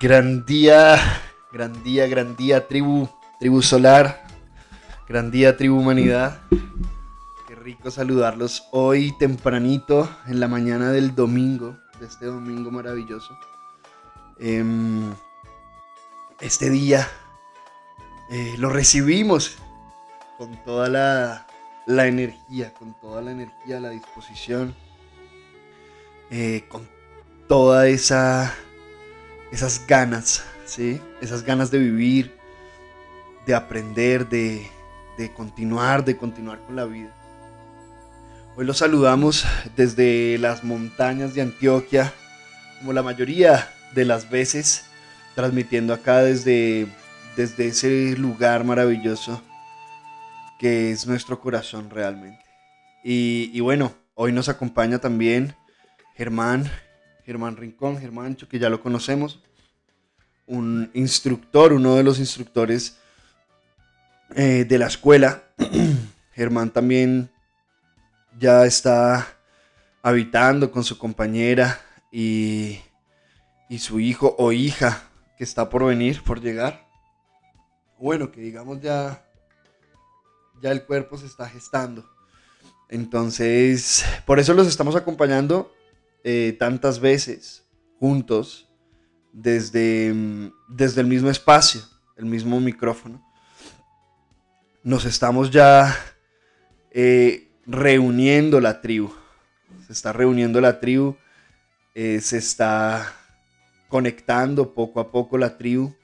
Gran día, gran día, gran día, tribu, tribu solar, gran día, tribu humanidad. Qué rico saludarlos hoy tempranito, en la mañana del domingo, de este domingo maravilloso. Em, este día eh, lo recibimos con toda la, la, energía, con toda la energía, la disposición, eh, con toda esa esas ganas, ¿sí? Esas ganas de vivir, de aprender, de, continuar, de continuar con la vida. Hoy los saludamos desde las montañas de Antioquia, como la mayoría de las veces, transmitiendo acá desde, desde ese lugar maravilloso que es nuestro corazón realmente. Y, y bueno, hoy nos acompaña también Germán, Germán Rincón, Germáncho, que ya lo conocemos, un instructor, uno de los instructores eh, de la escuela. Germán también ya está habitando con su compañera y, y su hijo o hija que está por venir, por llegar. Bueno, que digamos ya, ya el cuerpo se está gestando. Entonces, por eso los estamos acompañando eh, tantas veces juntos desde, mm, desde el mismo espacio, el mismo micrófono. Nos estamos ya eh, reuniendo la tribu. Se está reuniendo la tribu. Eh, se está conectando poco a poco la tribu.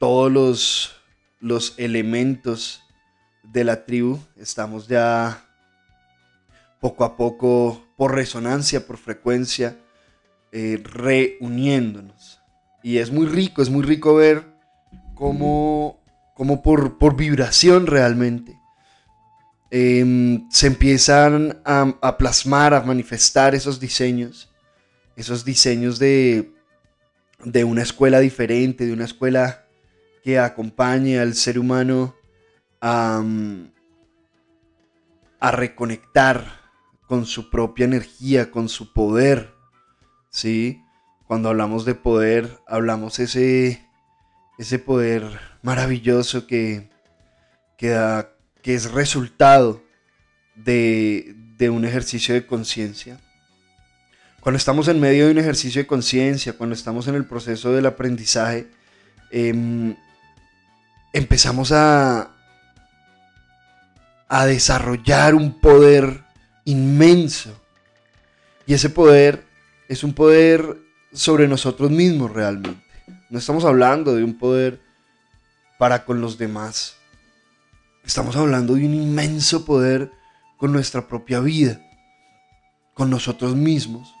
Todos los, los elementos de la tribu estamos ya poco a poco, por resonancia, por frecuencia, eh, reuniéndonos. Y es muy rico, es muy rico ver cómo, cómo por, por vibración realmente em, se empiezan a, a, plasmar, a manifestar esos diseños, esos diseños de, de una escuela diferente, de una escuela que acompañe al ser humano a, a reconectar con su propia energía, con su poder. ¿Sí? Cuando hablamos de poder, hablamos ese, ese poder maravilloso que, que, que es resultado de, un ejercicio de conciencia. Cuando estamos en medio de un ejercicio de conciencia, cuando estamos en el proceso del aprendizaje, em, empezamos a, a desarrollar un poder inmenso. Y ese poder es un poder sobre nosotros mismos realmente. No estamos hablando de un poder para con los demás. Estamos hablando de un inmenso poder con nuestra propia vida, con nosotros mismos.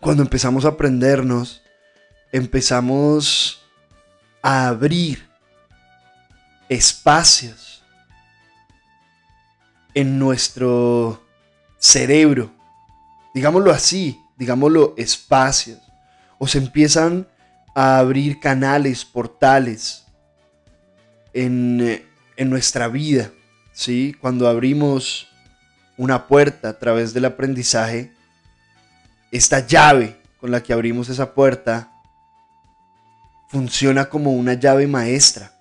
Cuando empezamos a aprendernos, empezamos a abrir espacios en nuestro cerebro, digámoslo así, digámoslo espacios, o se empiezan a abrir canales, portales en, en nuestra vida, ¿sí? Cuando abrimos una puerta a través del aprendizaje, esta llave con la que abrimos esa puerta funciona como una llave maestra.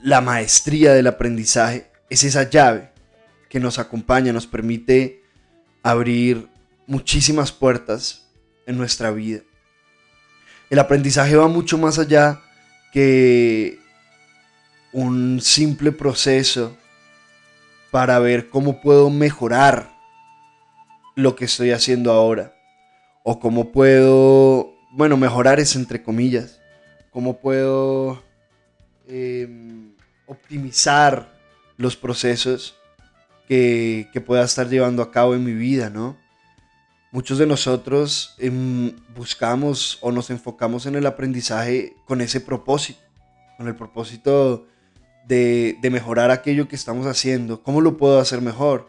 La maestría del aprendizaje es esa llave que nos acompaña, nos permite abrir muchísimas puertas en nuestra vida. El aprendizaje va mucho más allá que un simple proceso para ver cómo puedo mejorar lo que estoy haciendo ahora. O cómo puedo, bueno, mejorar es entre comillas, cómo puedo em, optimizar los procesos que, pueda estar llevando a cabo en mi vida, ¿no? Muchos de nosotros em, buscamos o nos enfocamos en el aprendizaje con ese propósito, con el propósito de, mejorar aquello que estamos haciendo. ¿Cómo lo puedo hacer mejor?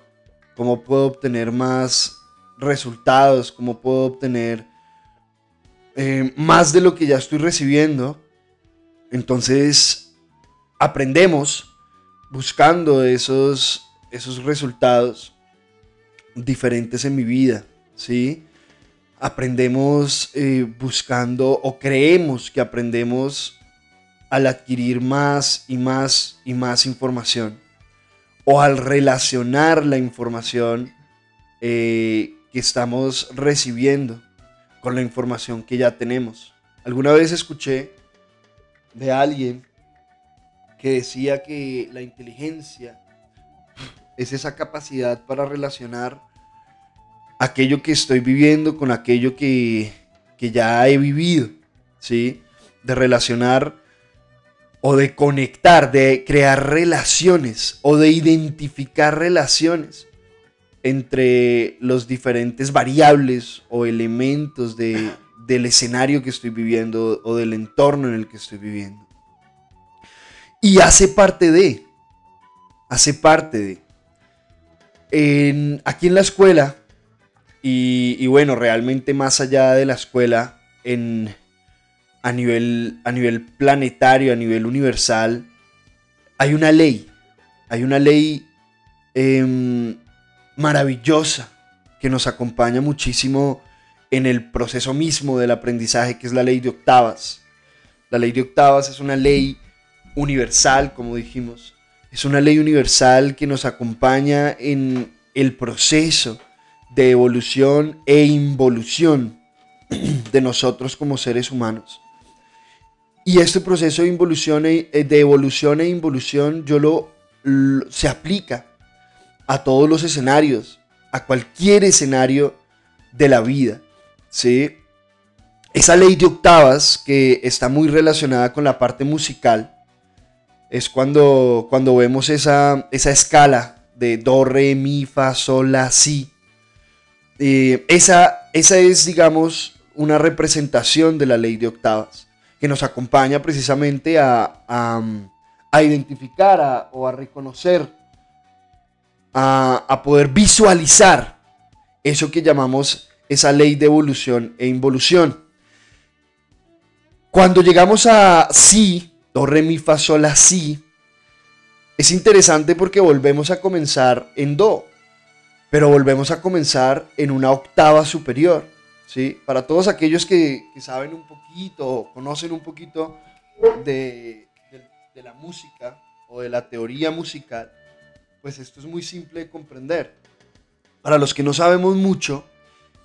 ¿Cómo puedo obtener más resultados? ¿Cómo puedo obtener eh, más de lo que ya estoy recibiendo? Entonces, aprendemos buscando esos, esos resultados diferentes en mi vida, ¿sí? aprendemos eh, buscando o creemos que aprendemos al adquirir más y más y más información o al relacionar la información eh, que estamos recibiendo con la información que ya tenemos. Alguna vez escuché de alguien que decía que la inteligencia es esa capacidad para relacionar aquello que estoy viviendo con aquello que, que ya he vivido, ¿sí? De relacionar o de conectar, de crear relaciones o de identificar relaciones entre los diferentes variables o elementos de, del escenario que estoy viviendo o del entorno en el que estoy viviendo. Y hace parte de, hace parte de. En, aquí en la escuela, y, bueno, realmente más allá de la escuela, en, a, nivel, a nivel planetario, a nivel universal, hay una ley, hay una ley eh, maravillosa que nos acompaña muchísimo en el proceso mismo del aprendizaje, que es la ley de octavas. La ley de octavas es una ley universal, como dijimos. Es una ley universal que nos acompaña en el proceso de evolución e involución de nosotros como seres humanos. Y este proceso de, involución e, de evolución e involución yo lo, lo se aplica a todos los escenarios, a cualquier escenario de la vida. ¿sí? Esa ley de octavas que está muy relacionada con la parte musical es cuando, cuando vemos esa, esa escala de do, re, mi, fa, sol, la, si. Eh, esa, esa es, digamos, una representación de la ley de octavas que nos acompaña precisamente a, a, identificar o a reconocer a, poder visualizar eso que llamamos esa ley de evolución e involución. Cuando llegamos a si, do, re, mi, fa, sol, la, si, es interesante porque volvemos a comenzar en do, pero volvemos a comenzar en una octava superior. ¿sí? Para todos aquellos que, saben un poquito, conocen un poquito de, de la música o de la teoría musical, pues esto es muy simple de comprender. Para los que no sabemos mucho,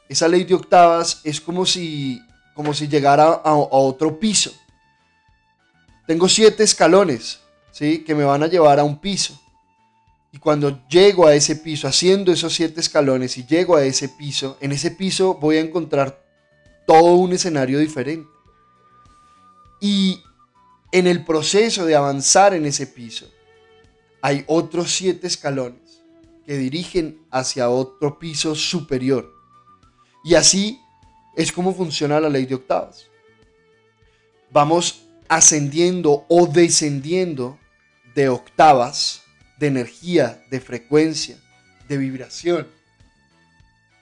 esa ley de octavas es como si, como si llegara a, otro piso. Tengo siete escalones, ¿sí? Que me van a llevar a un piso. Y cuando llego a ese piso, haciendo esos siete escalones y llego a ese piso, en ese piso voy a encontrar todo un escenario diferente. Y en el proceso de avanzar en ese piso, hay otros siete escalones que dirigen hacia otro piso superior. Y así es como funciona la ley de octavas. Vamos ascendiendo o descendiendo de octavas, de energía, de frecuencia, de vibración.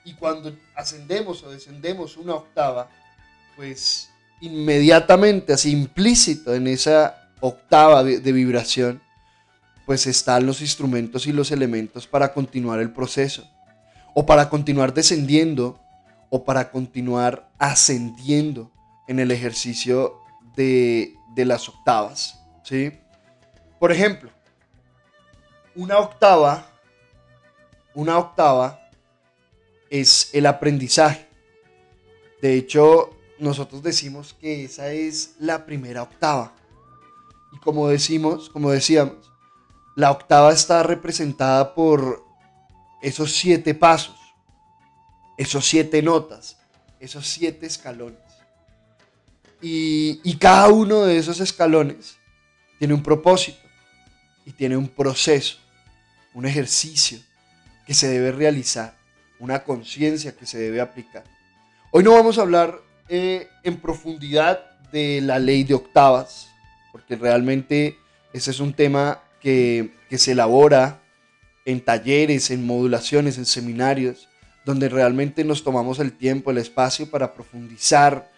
Y cuando ascendemos o descendemos una octava, pues inmediatamente, así implícito en esa octava de, de vibración, pues están los instrumentos y los elementos para continuar el proceso, o para continuar descendiendo, o para continuar ascendiendo en el ejercicio de, las octavas. ¿sí? Por ejemplo, una octava, una octava es el aprendizaje. De hecho, nosotros decimos que esa es la primera octava. Y como decimos, como decíamos, la octava está representada por esos siete pasos, esos siete notas, esos siete escalones. Y, cada uno de esos escalones tiene un propósito y tiene un proceso, un ejercicio que se debe realizar, una conciencia que se debe aplicar. Hoy no vamos a hablar eh, en profundidad de la ley de octavas, porque realmente ese es un tema que, se elabora en talleres, en modulaciones, en seminarios, donde realmente nos tomamos el tiempo, el espacio para profundizar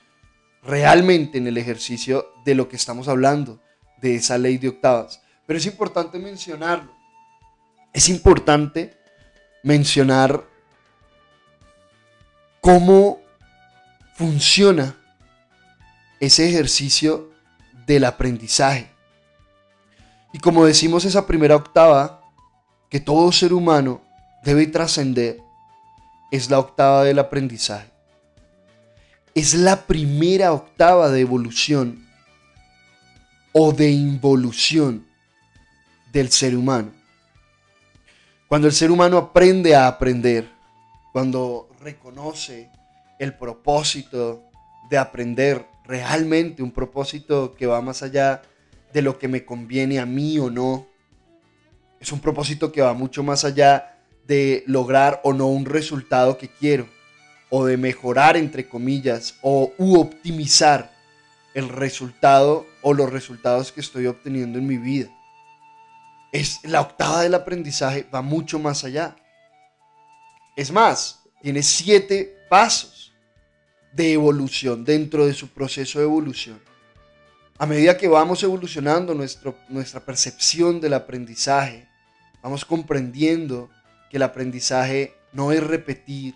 realmente en el ejercicio de lo que estamos hablando, de esa ley de octavas. Pero es importante mencionarlo. Es importante mencionar cómo funciona ese ejercicio del aprendizaje. Y como decimos esa primera octava, que todo ser humano debe trascender, es la octava del aprendizaje. Es la primera octava de evolución o de involución del ser humano. Cuando el ser humano aprende a aprender, cuando reconoce el propósito de aprender realmente, un propósito que va más allá de lo que me conviene a mí o no, es un propósito que va mucho más allá de lograr o no un resultado que quiero, o de mejorar, entre comillas, o u optimizar el resultado o los resultados que estoy obteniendo en mi vida. Es la octava del aprendizaje, va mucho más allá. Es más, tiene siete pasos de evolución dentro de su proceso de evolución. A medida que vamos evolucionando nuestro, nuestra percepción del aprendizaje, vamos comprendiendo que el aprendizaje no es repetir,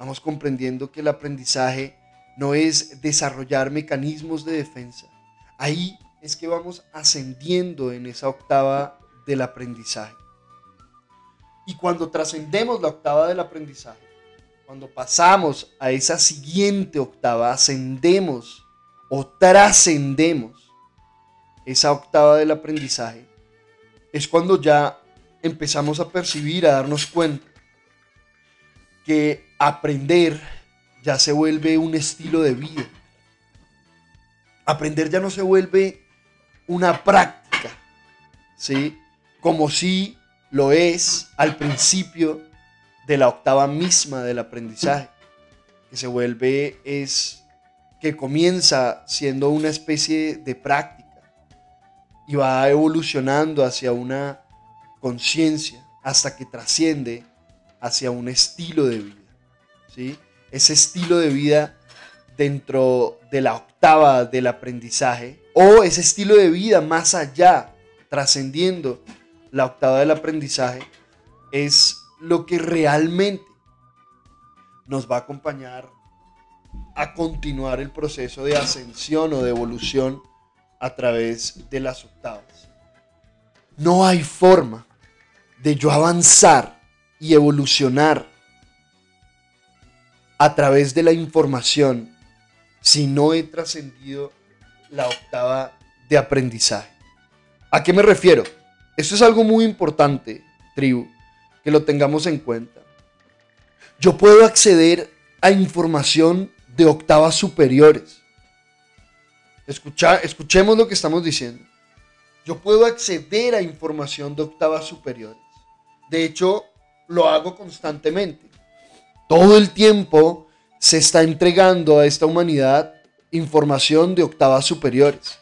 vamos comprendiendo que el aprendizaje no es desarrollar mecanismos de defensa. Ahí es que vamos ascendiendo en esa octava del aprendizaje. Y cuando trascendemos la octava del aprendizaje, cuando pasamos a esa siguiente octava, ascendemos o trascendemos esa octava del aprendizaje, es cuando ya empezamos a percibir, a darnos cuenta que aprender ya se vuelve un estilo de vida. Aprender ya no se vuelve una práctica, ¿sí? Como si lo es al principio de la octava misma del aprendizaje, que se vuelve es que comienza siendo una especie de práctica y va evolucionando hacia una conciencia hasta que trasciende hacia un estilo de vida. Ese estilo de vida dentro de la octava del aprendizaje o ese estilo de vida más allá, trascendiendo la octava del aprendizaje, es lo que realmente nos va a acompañar a continuar el proceso de ascensión o de evolución a través de las octavas. No hay forma de yo avanzar y evolucionar a través de la información si no he trascendido la octava de aprendizaje. ¿A qué me refiero? Esto es algo muy importante, tribu, que lo tengamos en cuenta. Yo puedo acceder a información de octavas superiores. Escucha, escuchemos lo que estamos diciendo. Yo puedo acceder a información de octavas superiores. De hecho, lo hago constantemente. Todo el tiempo se está entregando a esta humanidad información de octavas superiores.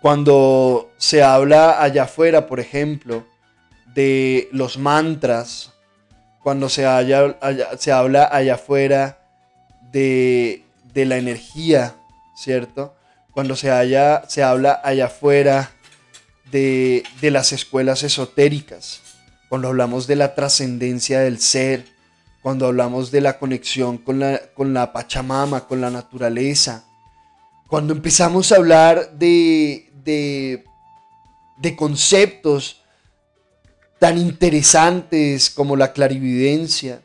Cuando se habla allá afuera, por ejemplo, de los mantras, cuando se, habla allá afuera de, la energía, ¿cierto? Cuando se, se habla allá afuera de, de las escuelas esotéricas, cuando hablamos de la trascendencia del ser, cuando hablamos de la conexión con la, con la Pachamama, con la naturaleza, cuando empezamos a hablar de, de, de conceptos tan interesantes como la clarividencia,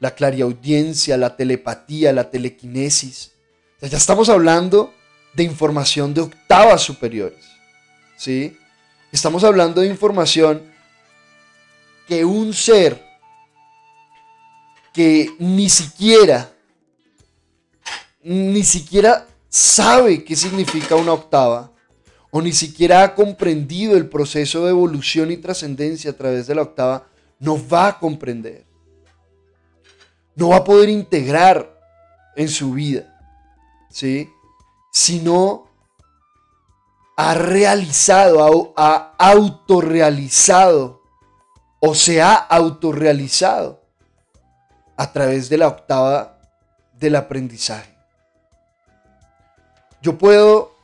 la clariaudiencia, la telepatía, la telequinesis. ya estamos hablando de información de octavas superiores. ¿sí? Estamos hablando de información que un ser que ni siquiera, ni siquiera sabe qué significa una octava, o ni siquiera ha comprendido el proceso de evolución y trascendencia a través de la octava, no va a comprender. No va a poder integrar en su vida, ¿sí? Si no ha realizado, ha autorrealizado o se ha autorrealizado a través de la octava del aprendizaje. Yo puedo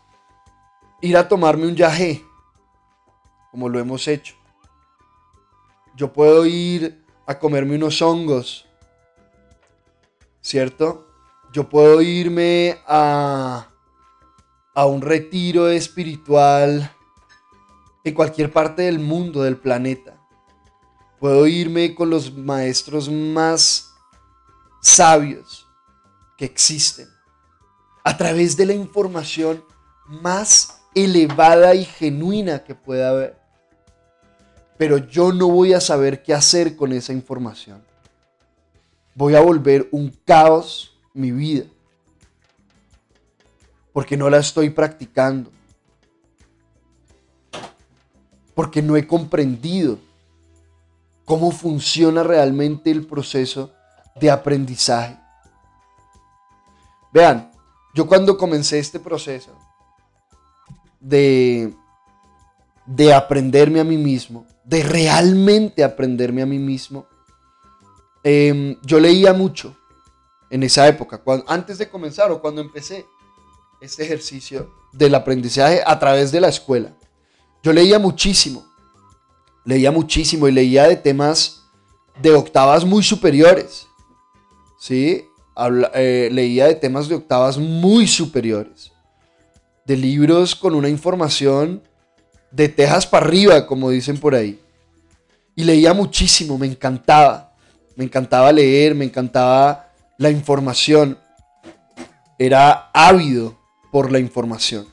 ir a tomarme un yagé, como lo hemos hecho. Yo puedo ir a comerme unos hongos, ¿cierto? yo puedo irme a, a un retiro espiritual en cualquier parte del mundo, del planeta. Puedo irme con los maestros más sabios que existen. A través de la información más elevada y genuina que pueda haber. Pero yo no voy a saber qué hacer con esa información. Voy a volver un caos mi vida. Porque no la estoy practicando. Porque no he comprendido cómo funciona realmente el proceso de aprendizaje. Vean, yo cuando comencé este proceso, de, de aprenderme a mí mismo, de realmente aprenderme a mí mismo, em, yo leía mucho en esa época, antes de comenzar o cuando empecé este ejercicio del aprendizaje a través de la escuela. Yo leía muchísimo, leía muchísimo y leía de temas de octavas muy superiores, ¿sí? Eh, leía de temas de octavas muy superiores de libros con una información de tejas para arriba, como dicen por ahí. Y leía muchísimo, me encantaba. Me encantaba leer, me encantaba la información. Era ávido por la información.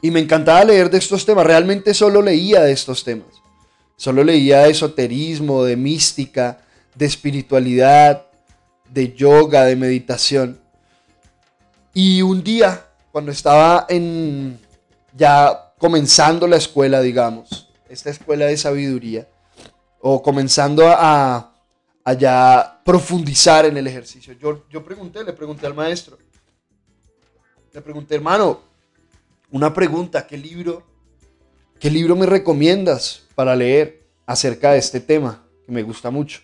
Y me encantaba leer de estos temas. Realmente solo leía de estos temas. Solo leía de esoterismo, de mística, de espiritualidad, de yoga, de meditación. Y un día cuando estaba en ya comenzando la escuela, digamos, esta escuela de sabiduría, o comenzando a, a ya profundizar en el ejercicio, yo, yo pregunté, le pregunté al maestro, le pregunté, hermano, una pregunta, ¿qué libro, qué libro me recomiendas para leer acerca de este tema que me gusta mucho?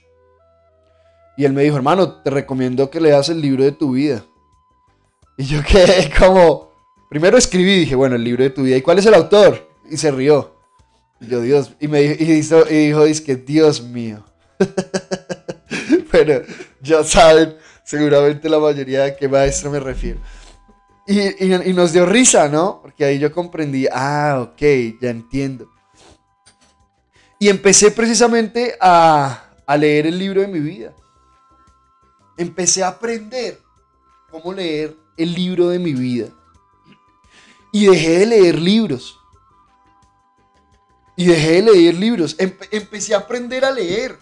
Y él me dijo, hermano, te recomiendo que leas el libro de tu vida. Y yo quedé como, primero escribí y dije, bueno, el libro de tu vida. ¿Y cuál es el autor? Y se rió. Y yo, Dios, y me dijo, y dijo, y dijo que Dios mío. Pero ya saben, seguramente la mayoría de qué maestro me refiero. Y, y, nos dio risa, ¿no? Porque ahí yo comprendí, ah, ok, ya entiendo. Y empecé precisamente a, a leer el libro de mi vida. Empecé a aprender cómo leer el libro de mi vida. Y dejé de leer libros. Y dejé de leer libros. empecé a aprender a leer.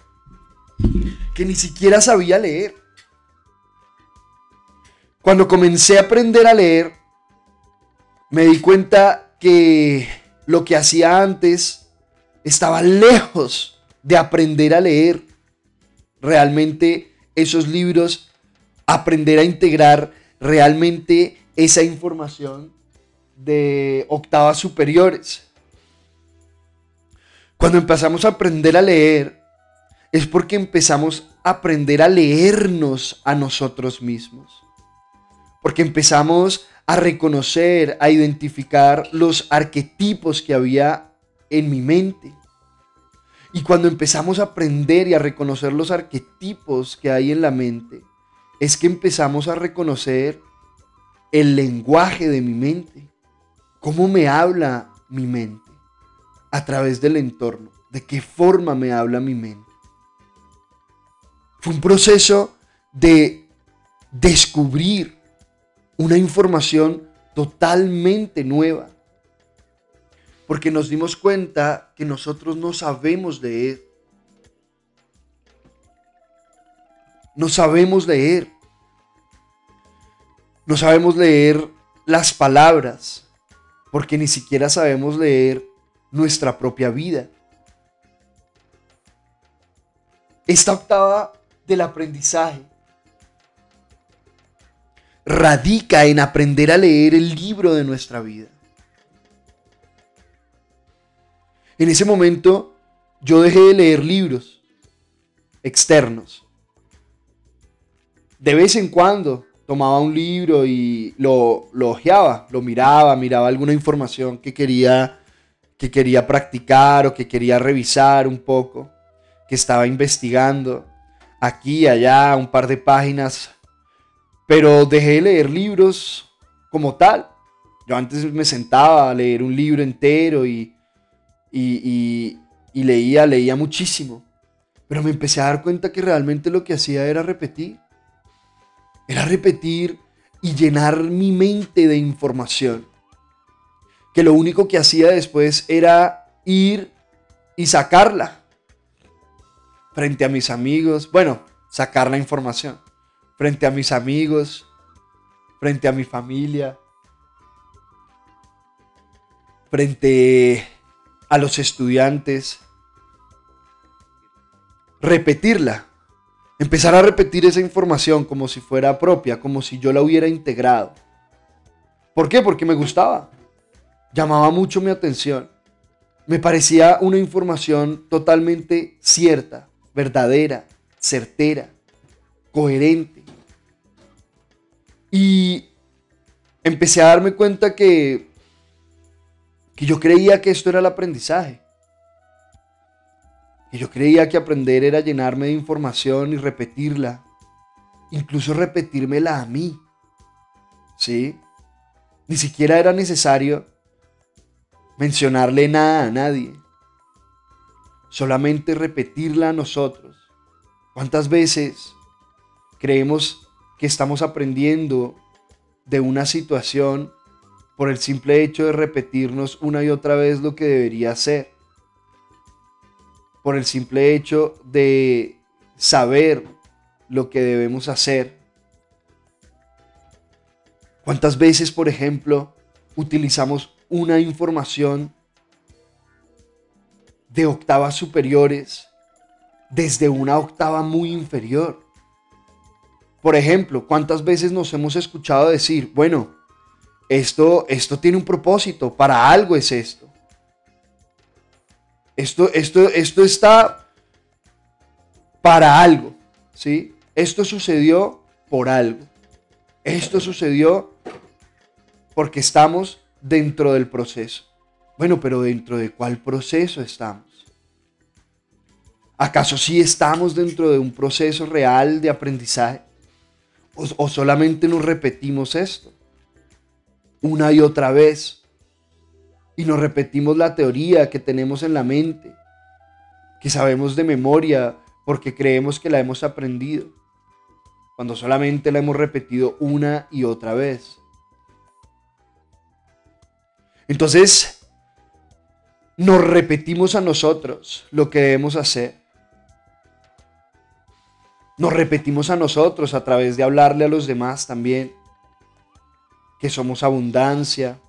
Que ni siquiera sabía leer. Cuando comencé a aprender a leer, me di cuenta que lo que hacía antes estaba lejos de aprender a leer. Realmente esos libros, aprender a integrar realmente esa información de octavas superiores. Cuando empezamos a aprender a leer, es porque empezamos a aprender a leernos a nosotros mismos. Porque empezamos a reconocer, a identificar los arquetipos que había en mi mente. Y cuando empezamos a aprender y a reconocer los arquetipos que hay en la mente, es que empezamos a reconocer el lenguaje de mi mente, cómo me habla mi mente a través del entorno, de qué forma me habla mi mente. Fue un proceso de descubrir una información totalmente nueva, porque nos dimos cuenta que nosotros no sabemos leer. No sabemos leer. No sabemos leer las palabras, porque ni siquiera sabemos leer nuestra propia vida. Esta octava del aprendizaje radica en aprender a leer el libro de nuestra vida. En ese momento yo dejé de leer libros externos. De vez en cuando tomaba un libro y lo, lo ojeaba, lo miraba, miraba alguna información que quería, que quería practicar o que quería revisar un poco, que estaba investigando aquí y allá, un par de páginas, Pero dejé de leer libros como tal. Yo antes me sentaba a leer un libro entero y, y, leía, leía muchísimo. Pero me empecé a dar cuenta que realmente lo que hacía era repetir. Era repetir y llenar mi mente de información. Que lo único que hacía después era ir y sacarla frente a mis amigos. Bueno, sacar la información frente a mis amigos, frente a mi familia, frente a los estudiantes. Repetirla. Empezar a repetir esa información como si fuera propia, como si yo la hubiera integrado. ¿Por qué? Porque me gustaba. Llamaba mucho mi atención. Me parecía una información totalmente cierta, verdadera, certera, coherente. Y empecé a darme cuenta que, que yo creía que esto era el aprendizaje. Que yo creía que aprender era llenarme de información y repetirla. Incluso repetírmela a mí. ¿Sí? Ni siquiera era necesario mencionarle nada a nadie. Solamente repetirla a nosotros. ¿Cuántas veces creemos que estamos aprendiendo de una situación por el simple hecho de repetirnos una y otra vez lo que debería ser. Por el simple hecho de saber lo que debemos hacer. ¿Cuántas veces, por ejemplo, utilizamos una información de octavas superiores desde una octava muy inferior? Por ejemplo, ¿cuántas veces nos hemos escuchado decir, bueno, esto, esto tiene un propósito, para algo es esto? Esto, esto, esto está para algo, ¿sí? Esto sucedió por algo. Esto sucedió porque estamos dentro del proceso. Bueno, pero dentro de cuál proceso estamos? ¿Acaso sí estamos dentro de un proceso real de aprendizaje? ¿O, solamente nos repetimos esto? Una y otra vez. Y nos repetimos la teoría que tenemos en la mente, que sabemos de memoria porque creemos que la hemos aprendido, cuando solamente la hemos repetido una y otra vez. Entonces, nos repetimos a nosotros lo que debemos hacer nos repetimos a nosotros a través de hablarle a los demás también que somos abundancia,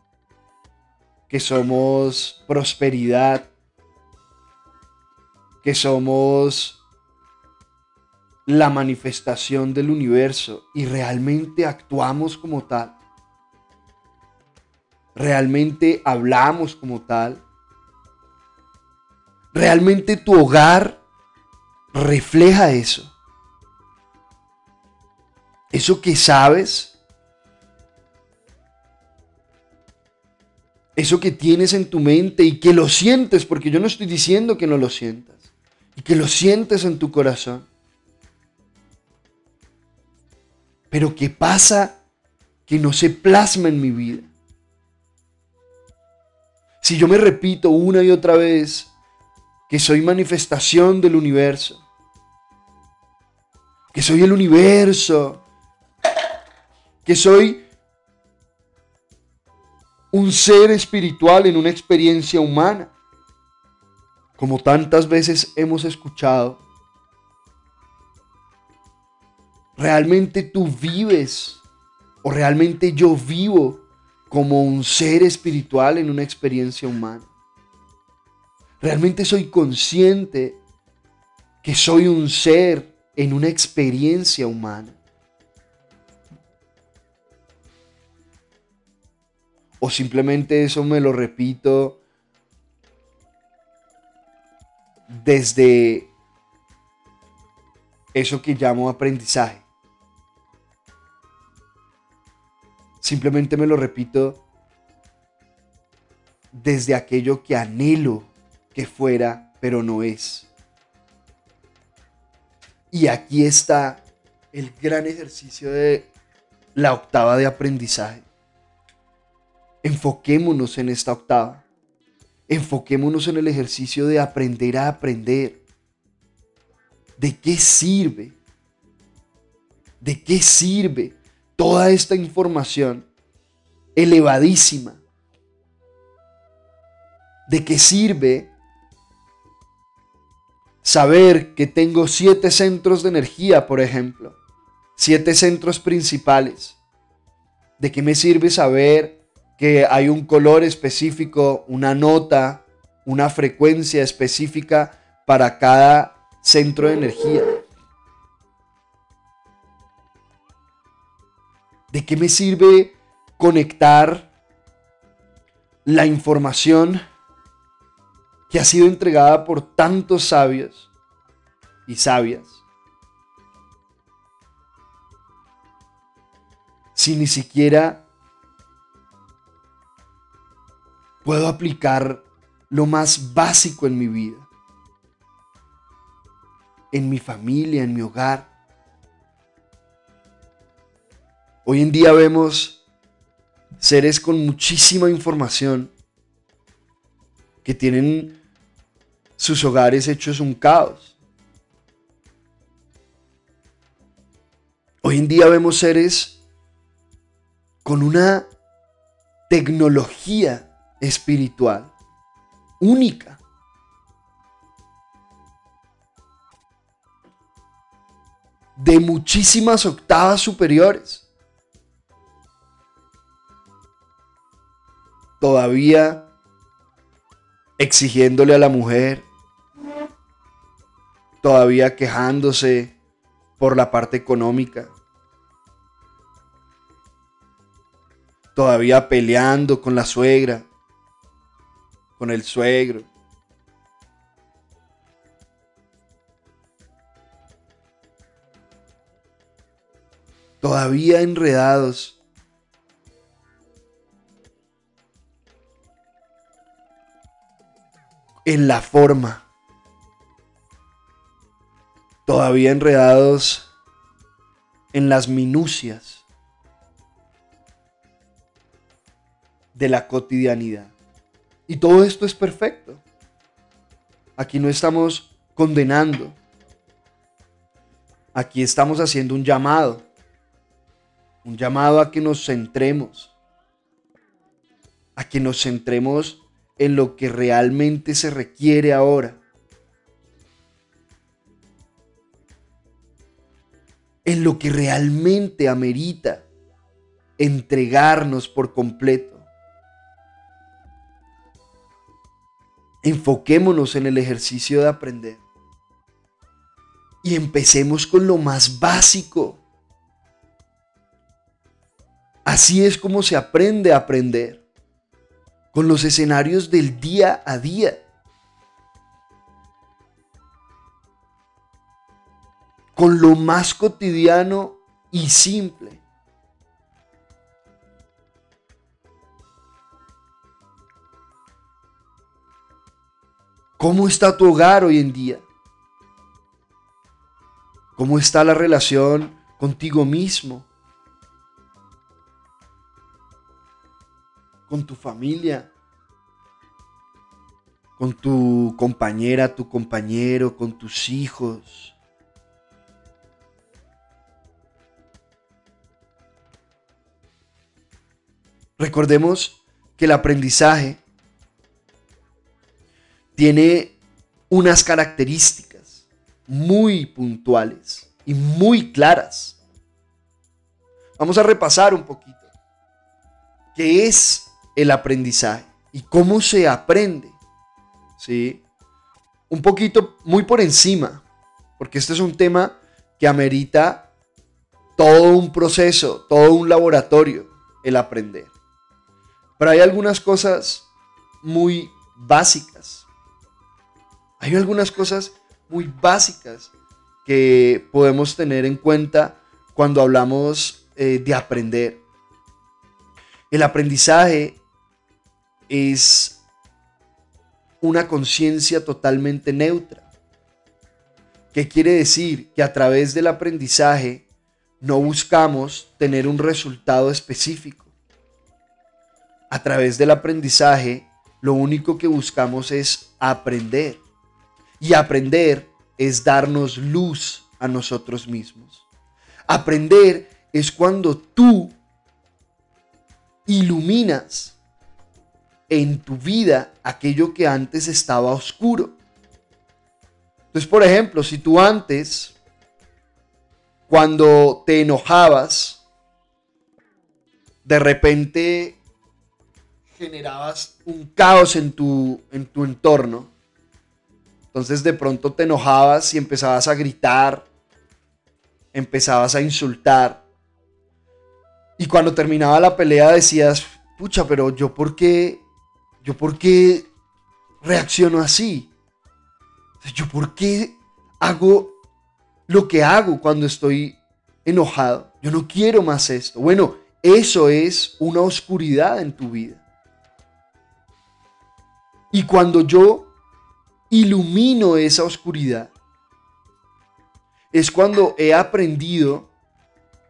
que somos prosperidad, que somos la manifestación del universo y realmente actuamos como tal. Realmente hablamos como tal. Realmente tu hogar refleja eso. Eso que sabes, eso que tienes en tu mente y que lo sientes, porque yo no estoy diciendo que no lo sientas, y que lo sientes en tu corazón. Pero ¿qué pasa que no se plasma en mi vida? Si yo me repito una y otra vez que soy manifestación del universo, que soy el universo, que soy un ser espiritual en una experiencia humana, como tantas veces hemos escuchado. ¿Realmente tú vives o realmente yo vivo como un ser espiritual en una experiencia humana? ¿Realmente soy consciente que soy un ser en una experiencia humana? O simplemente eso me lo repito desde eso que llamo aprendizaje. Simplemente me lo repito desde aquello que anhelo que fuera, pero no es. Y aquí está el gran ejercicio de la octava de aprendizaje. Enfoquémonos en esta octava. Enfoquémonos en el ejercicio de aprender a aprender. ¿De qué sirve? ¿De qué sirve toda esta información elevadísima? ¿De qué sirve saber que tengo siete centros de energía, por ejemplo? Siete centros principales. ¿De qué me sirve saber que hay un color específico, una nota, una frecuencia específica para cada centro de energía? ¿De qué me sirve conectar la información que ha sido entregada por tantos sabios y sabias? Si ni siquiera puedo aplicar lo más básico en mi vida, en mi familia, en mi hogar. Hoy en día vemos seres con muchísima información que tienen sus hogares hechos un caos. Hoy en día vemos seres con una tecnología espiritual única. De muchísimas octavas superiores. Todavía exigiéndole a la mujer, todavía quejándose por la parte económica, todavía peleando con la suegra, con el suegro. Todavía enredados. En la forma. Todavía enredados en las minucias de la cotidianidad. Y todo esto es perfecto. Aquí no estamos condenando. Aquí estamos haciendo un llamado. Un llamado a que nos centremos. A que nos centremos en lo que realmente se requiere ahora. En lo que realmente amerita entregarnos por completo. Enfoquémonos en el ejercicio de aprender. Y empecemos con lo más básico. Así es como se aprende a aprender. Con los escenarios del día a día. Con lo más cotidiano y simple. ¿Cómo está tu hogar hoy en día? ¿Cómo está la relación contigo mismo? Con tu familia, con tu compañera, tu compañero, con tus hijos. Recordemos que el aprendizaje tiene unas características muy puntuales y muy claras. Vamos a repasar un poquito qué es el aprendizaje y cómo se aprende. ¿Sí? Un poquito muy por encima, porque este es un tema que amerita todo un proceso, todo un laboratorio, el aprender. Pero hay algunas cosas muy básicas hay algunas cosas muy básicas que podemos tener en cuenta cuando hablamos eh, de aprender. El aprendizaje es una conciencia totalmente neutra. ¿Qué quiere decir? Que a través del aprendizaje no buscamos tener un resultado específico. A través del aprendizaje, lo único que buscamos es aprender. Y aprender es darnos luz a nosotros mismos. Aprender es cuando tú iluminas en tu vida aquello que antes estaba oscuro. Entonces, por ejemplo, si tú antes, cuando te enojabas, de repente generabas un caos en tu, en tu entorno, entonces de pronto te enojabas y empezabas a gritar, empezabas a insultar. Y cuando terminaba la pelea decías, pucha, pero yo por qué, yo por qué reacciono así? ¿Yo por qué hago lo que hago cuando estoy enojado? Yo no quiero más esto. Bueno, eso es una oscuridad en tu vida. Y cuando yo ilumino esa oscuridad, es cuando he aprendido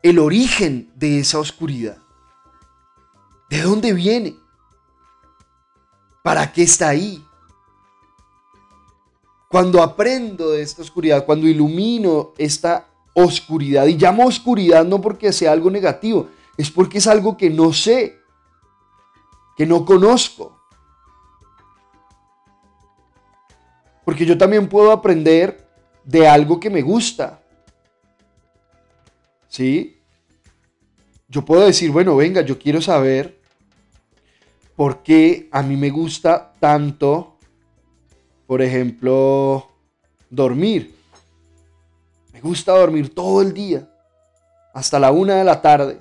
el origen de esa oscuridad. ¿De dónde viene? ¿Para qué está ahí? Cuando aprendo de esta oscuridad, cuando ilumino esta oscuridad, y llamo oscuridad no porque sea algo negativo, es porque es algo que no sé, que no conozco. Porque yo también puedo aprender de algo que me gusta. ¿Sí? Yo puedo decir, bueno, venga, yo quiero saber por qué a mí me gusta tanto por ejemplo, dormir. Me gusta dormir todo el día, hasta la una de la tarde.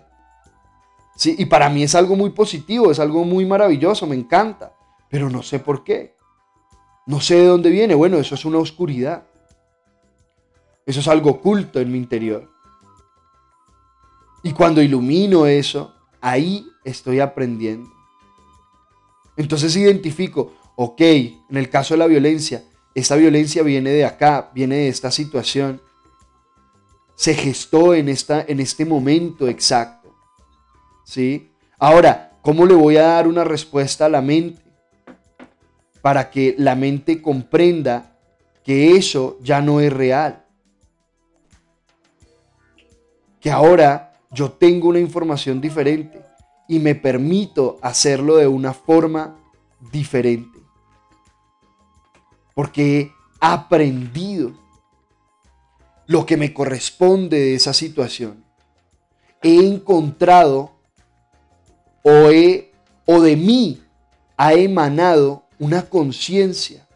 Sí, y para mí es algo muy positivo, es algo muy maravilloso, me encanta, pero no sé por qué. No sé de dónde viene. Bueno, eso es una oscuridad. Eso es algo oculto en mi interior. Y cuando ilumino eso, ahí estoy aprendiendo. Entonces identifico, ok, en el caso de la violencia, esta violencia viene de acá, viene de esta situación, se gestó en, esta, en este momento exacto. ¿Sí? Ahora, ¿cómo le voy a dar una respuesta a la mente? Para que la mente comprenda que eso ya no es real. Que ahora yo tengo una información diferente y me permito hacerlo de una forma diferente porque he aprendido lo que me corresponde de esa situación. He encontrado o, he, o de mí ha emanado una conciencia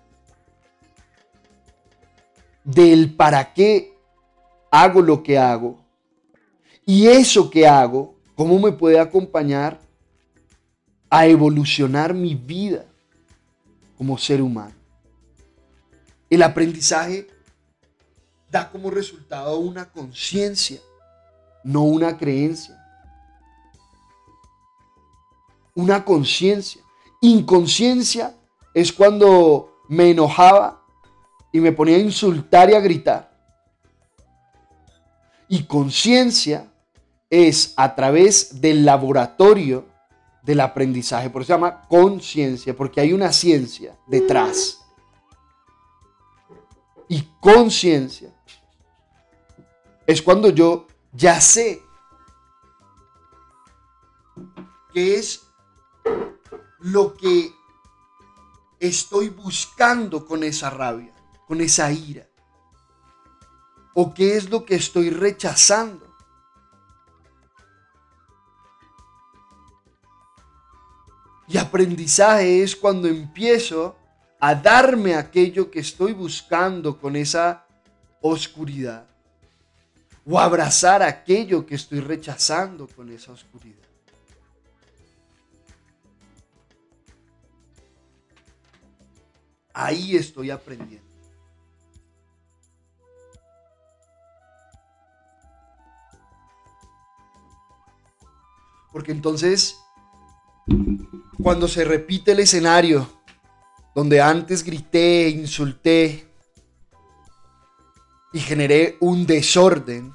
del para qué hago lo que hago. Y eso que hago, ¿cómo me puede acompañar a evolucionar mi vida como ser humano? El aprendizaje da como resultado una conciencia, no una creencia. Una conciencia. Inconsciencia es cuando me enojaba y me ponía a insultar y a gritar. Y conciencia es a través del laboratorio del aprendizaje. Por eso se llama conciencia, porque hay una ciencia detrás y conciencia es cuando yo ya sé qué es lo que estoy buscando con esa rabia, con esa ira. O qué es lo que estoy rechazando. Y aprendizaje es cuando empiezo a darme aquello que estoy buscando con esa oscuridad. O abrazar aquello que estoy rechazando con esa oscuridad. Ahí estoy aprendiendo. Porque entonces, cuando se repite el escenario donde antes grité, insulté y generé un desorden,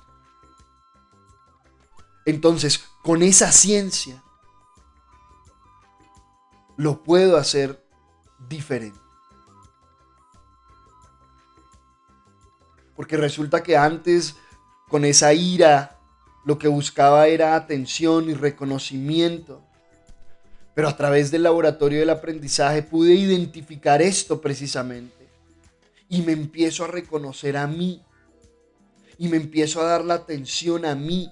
Entonces, con esa ciencia, lo puedo hacer diferente. Porque resulta que antes, con esa ira, lo que buscaba era atención y reconocimiento. Pero a través del laboratorio del aprendizaje pude identificar esto precisamente. Y me empiezo a reconocer a mí. Y me empiezo a dar la atención a mí.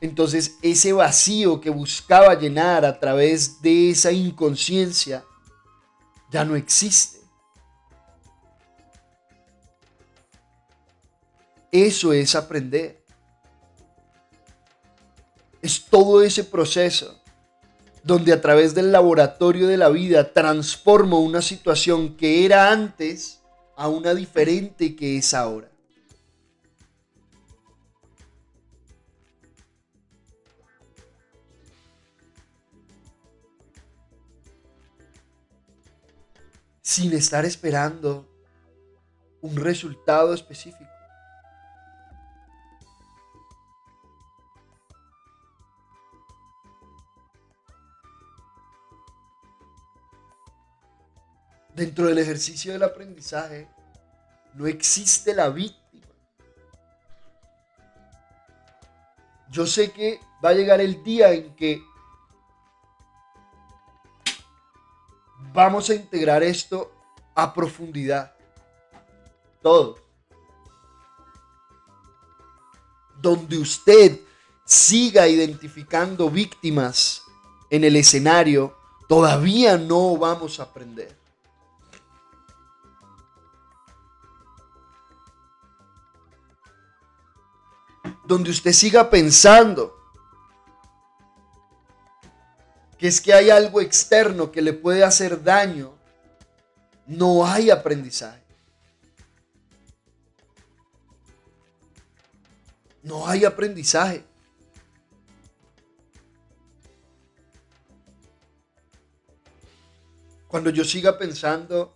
Entonces ese vacío que buscaba llenar a través de esa inconsciencia ya no existe. Eso es aprender. Es todo ese proceso donde a través del laboratorio de la vida transformo una situación que era antes a una diferente que es ahora. Sin estar esperando un resultado específico. Dentro del ejercicio del aprendizaje no existe la víctima. Yo sé que va a llegar el día en que vamos a integrar esto a profundidad. Todos. Donde usted siga identificando víctimas en el escenario, todavía no vamos a aprender. Donde usted siga pensando que es que hay algo externo que le puede hacer daño, no hay aprendizaje. No hay aprendizaje. Cuando yo siga pensando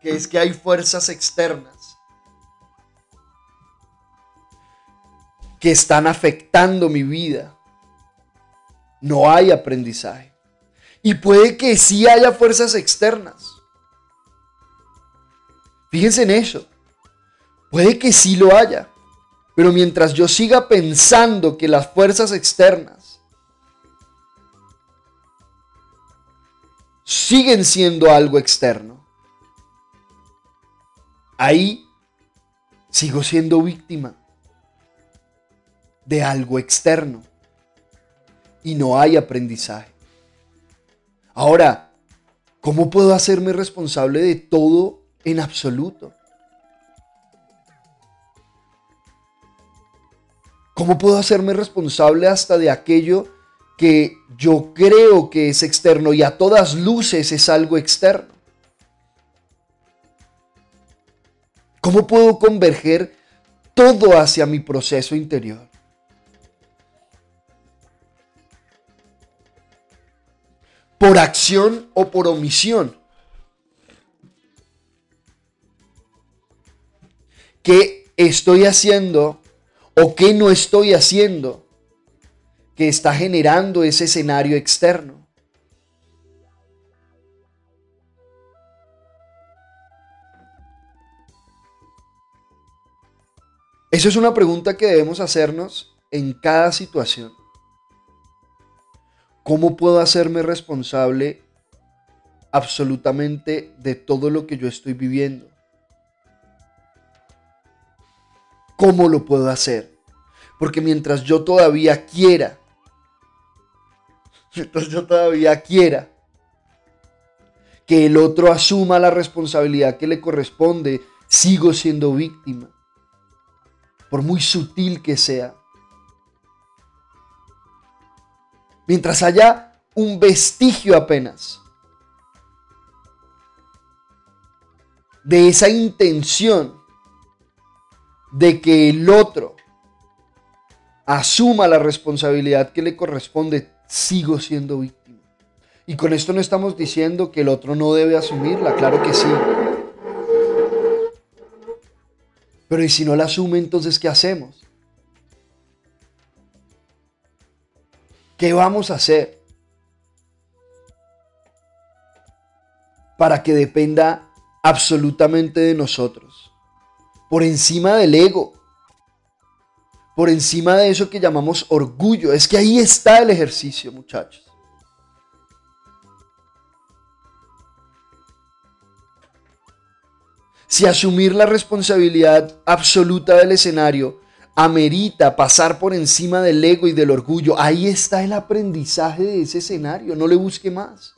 que es que hay fuerzas externas que están afectando mi vida, no hay aprendizaje. Y puede que sí haya fuerzas externas. Fíjense en eso. Puede que sí lo haya. Pero mientras yo siga pensando que las fuerzas externas siguen siendo algo externo, ahí sigo siendo víctima de algo externo y no hay aprendizaje. Ahora, ¿cómo puedo hacerme responsable de todo en absoluto? ¿Cómo puedo hacerme responsable hasta de aquello que yo creo que es externo y a todas luces es algo externo? ¿Cómo puedo converger todo hacia mi proceso interior? Por acción o por omisión. ¿Qué estoy haciendo o qué no estoy haciendo que está generando ese escenario externo? Eso es una pregunta que debemos hacernos en cada situación. ¿Cómo puedo hacerme responsable absolutamente de todo lo que yo estoy viviendo? ¿Cómo lo puedo hacer? Porque mientras yo todavía quiera, mientras yo todavía quiera que el otro asuma la responsabilidad que le corresponde, sigo siendo víctima, por muy sutil que sea. Mientras haya un vestigio apenas de esa intención de que el otro asuma la responsabilidad que le corresponde, sigo siendo víctima. Y con esto no estamos diciendo que el otro no debe asumirla, claro que sí. Pero ¿y si no la asume, entonces qué hacemos? ¿Qué vamos a hacer para que dependa absolutamente de nosotros? Por encima del ego, por encima de eso que llamamos orgullo. Es que ahí está el ejercicio, muchachos. Si asumir la responsabilidad absoluta del escenario amerita pasar por encima del ego y del orgullo, ahí está el aprendizaje de ese escenario, no le busque más.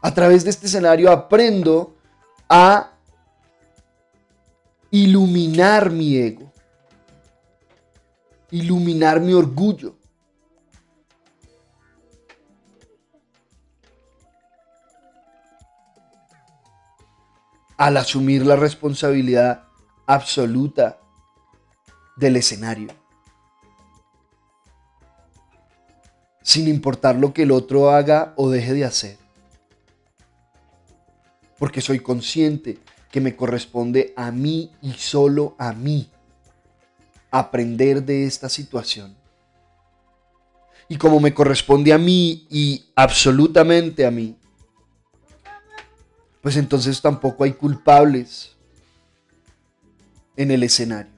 A través de este escenario aprendo a iluminar mi ego, iluminar mi orgullo. Al asumir la responsabilidad absoluta del escenario. Sin importar lo que el otro haga o deje de hacer. Porque soy consciente que me corresponde a mí y solo a mí aprender de esta situación. Y como me corresponde a mí y absolutamente a mí, pues entonces tampoco hay culpables en el escenario.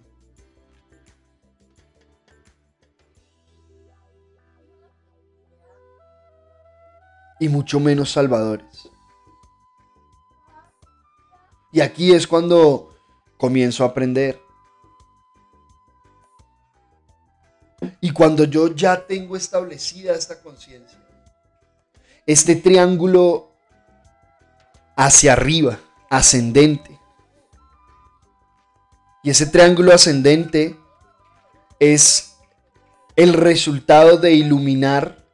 Y mucho menos salvadores. Y aquí es cuando comienzo a aprender. Y cuando yo ya tengo establecida esta conciencia, este triángulo hacia arriba, ascendente, y ese triángulo ascendente es el resultado de iluminar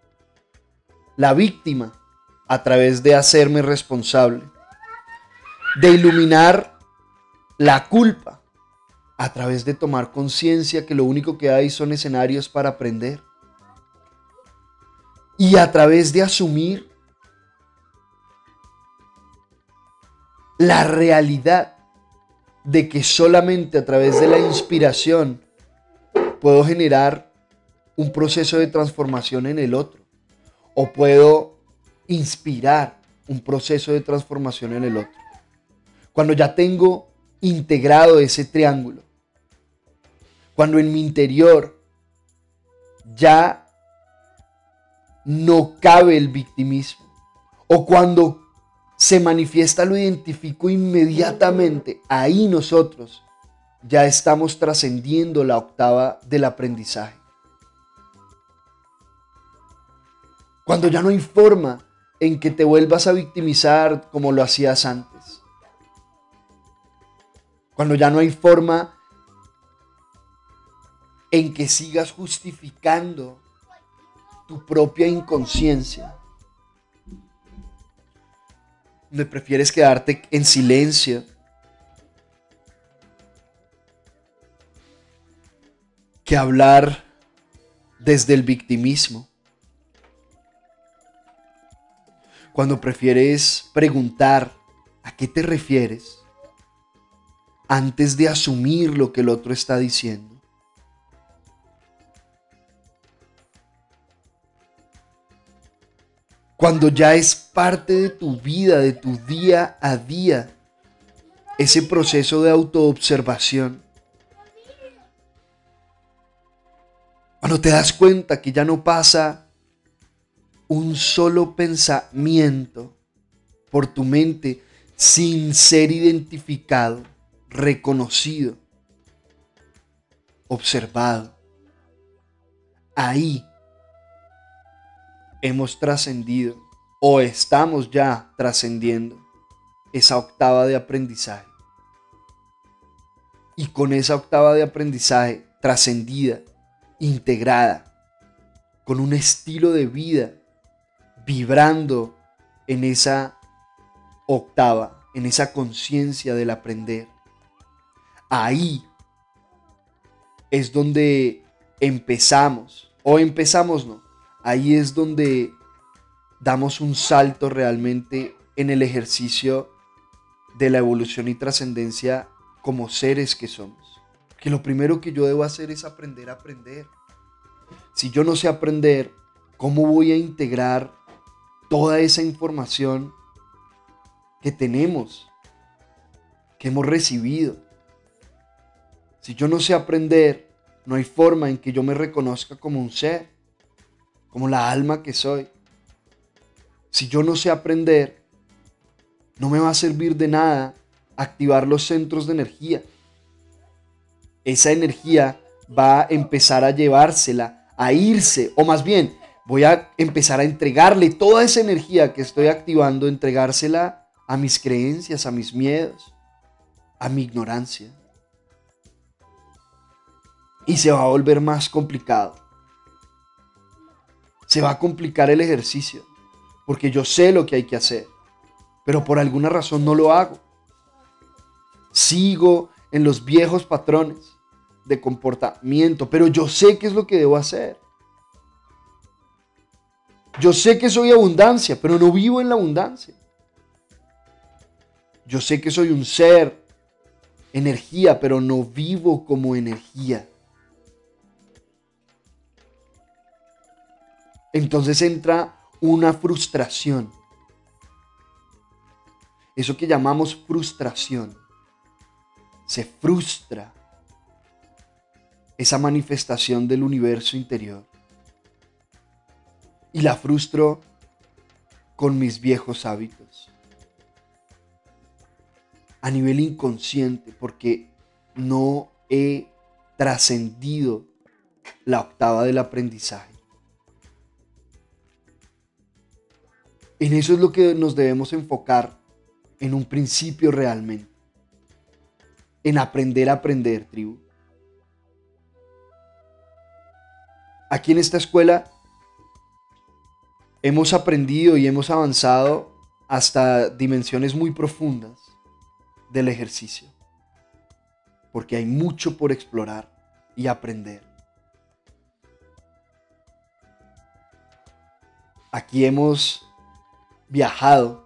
la víctima a través de hacerme responsable. De iluminar la culpa a través de tomar conciencia que lo único que hay son escenarios para aprender. Y a través de asumir la realidad de que solamente a través de la inspiración puedo generar un proceso de transformación en el otro. O puedo inspirar un proceso de transformación en el otro. Cuando ya tengo integrado ese triángulo, cuando en mi interior ya no cabe el victimismo, o cuando se manifiesta, lo identifico inmediatamente. Ahí nosotros ya estamos trascendiendo la octava del aprendizaje. Cuando ya no hay forma en que te vuelvas a victimizar como lo hacías antes. Cuando ya no hay forma en que sigas justificando tu propia inconsciencia donde prefieres quedarte en silencio. que hablar desde el victimismo. Cuando prefieres preguntar a qué te refieres antes de asumir lo que el otro está diciendo. Cuando ya es parte de tu vida, de tu día a día, ese proceso de autoobservación. Cuando te das cuenta que ya no pasa un solo pensamiento por tu mente sin ser identificado, reconocido, observado. Ahí hemos trascendido o estamos ya trascendiendo esa octava de aprendizaje. Y con esa octava de aprendizaje trascendida, integrada, con un estilo de vida, vibrando en esa octava, en esa conciencia del aprender. Ahí es donde empezamos, o empezamos no, ahí es donde damos un salto realmente en el ejercicio de la evolución y trascendencia como seres que somos. Que lo primero que yo debo hacer es aprender a aprender. Si yo no sé aprender, ¿cómo voy a integrar toda esa información que tenemos, que hemos recibido? Si yo no sé aprender, no hay forma en que yo me reconozca como un ser, como la alma que soy. Si yo no sé aprender, no me va a servir de nada activar los centros de energía. Esa energía va a empezar a llevársela, a irse, o más bien, voy a empezar a entregarle toda esa energía que estoy activando, entregársela a mis creencias, a mis miedos, a mi ignorancia y se va a volver más complicado. Se va a complicar el ejercicio, porque yo sé lo que hay que hacer, pero por alguna razón no lo hago. Sigo en los viejos patrones de comportamiento, pero yo sé qué es lo que debo hacer. Yo sé que soy abundancia, pero no vivo en la abundancia. Yo sé que soy un ser, energía, pero no vivo como energía. Entonces entra una frustración. Eso que llamamos frustración. Se frustra esa manifestación del universo interior. Y la frustro con mis viejos hábitos. A nivel inconsciente, porque no he trascendido la octava del aprendizaje. En eso es lo que nos debemos enfocar en un principio realmente. En aprender a aprender, tribu. Aquí en esta escuela hemos aprendido y hemos avanzado hasta dimensiones muy profundas del ejercicio. Porque hay mucho por explorar y aprender. Aquí hemos viajado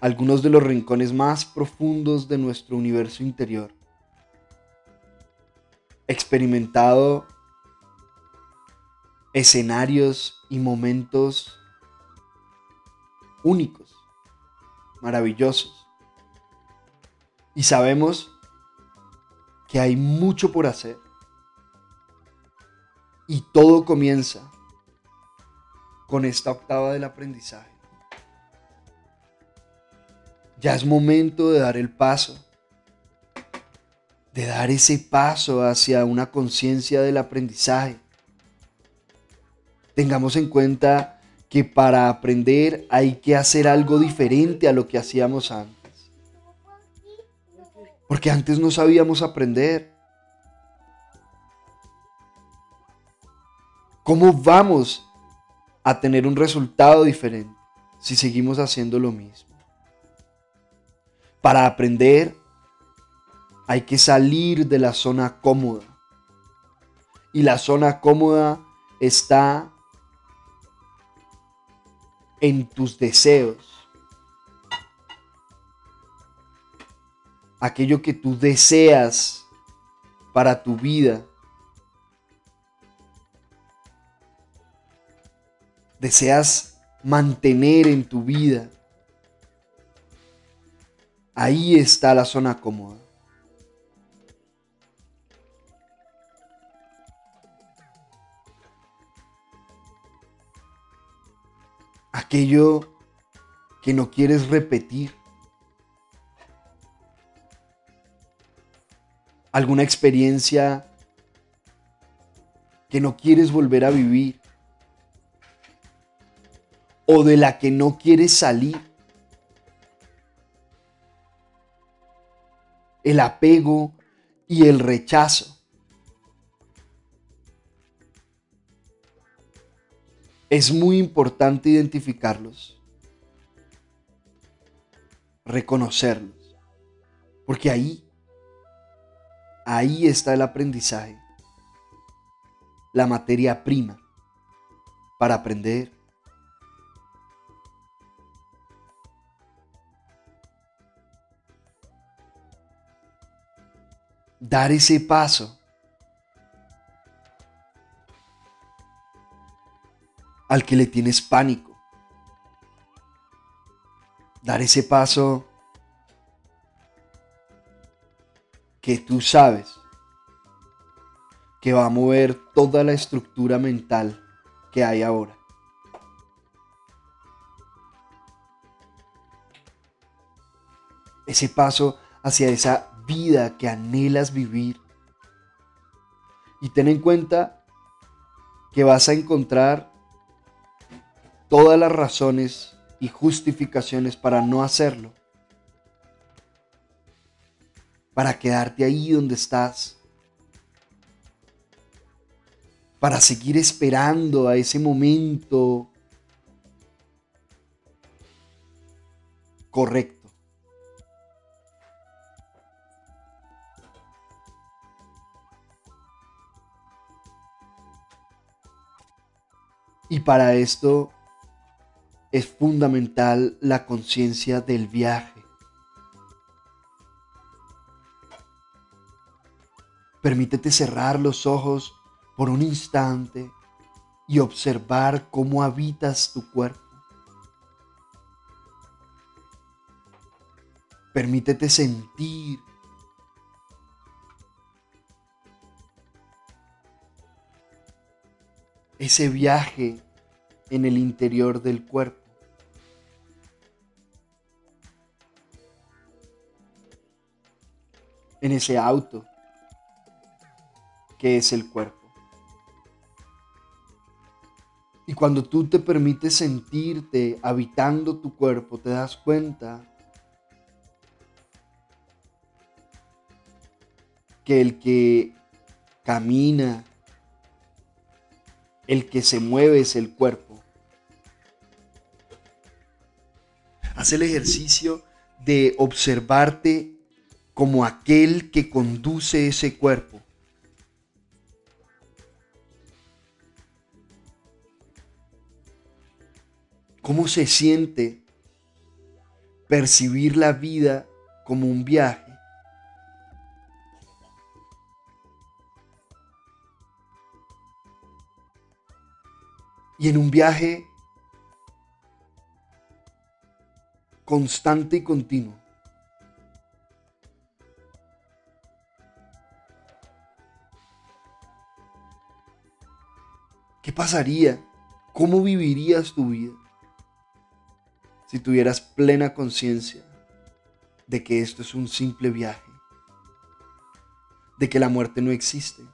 algunos de los rincones más profundos de nuestro universo interior, experimentado escenarios y momentos únicos, maravillosos. Y sabemos que hay mucho por hacer. Y todo comienza con esta octava del aprendizaje. Ya es momento de dar el paso, de dar ese paso hacia una conciencia del aprendizaje. Tengamos en cuenta que para aprender hay que hacer algo diferente a lo que hacíamos antes. Porque antes no sabíamos aprender. ¿Cómo vamos a tener un resultado diferente si seguimos haciendo lo mismo. Para aprender hay que salir de la zona cómoda. Y la zona cómoda está en tus deseos. Aquello que tú deseas para tu vida deseas mantener en tu vida, ahí está la zona cómoda. Aquello que no quieres repetir. Alguna experiencia que no quieres volver a vivir o de la que no quieres salir. El apego y el rechazo. Es muy importante identificarlos, reconocerlos, porque ahí, ahí está el aprendizaje, la materia prima para aprender, dar ese paso al que le tienes pánico. Dar ese paso que tú sabes que va a mover toda la estructura mental que hay ahora. Ese paso hacia esa vida que anhelas vivir. Y ten en cuenta que vas a encontrar todas las razones y justificaciones para no hacerlo. Para quedarte ahí donde estás para seguir esperando a ese momento correcto. Y para esto es fundamental la conciencia del viaje. Permítete cerrar los ojos por un instante y observar cómo habitas tu cuerpo. Permítete sentir ese viaje en el interior del cuerpo. En ese auto que es el cuerpo. Y cuando tú te permites sentirte habitando tu cuerpo, te das cuenta que el que camina, el que se mueve es el cuerpo. Haz el ejercicio de observarte como aquel que conduce ese cuerpo. ¿Cómo se siente percibir la vida como un viaje? Y en un viaje constante y continuo. ¿Qué pasaría? ¿Cómo vivirías tu vida? si tuvieras plena conciencia de que esto es un simple viaje, de que la muerte no existe.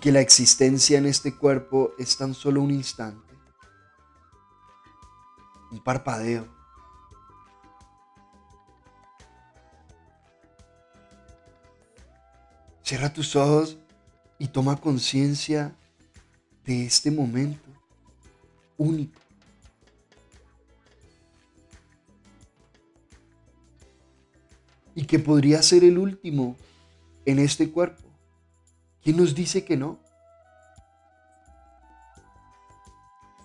Que la existencia en este cuerpo es tan solo un instante, un parpadeo. Cierra tus ojos y toma conciencia de este momento único. Y que podría ser el último en este cuerpo. ¿Quién nos dice que no?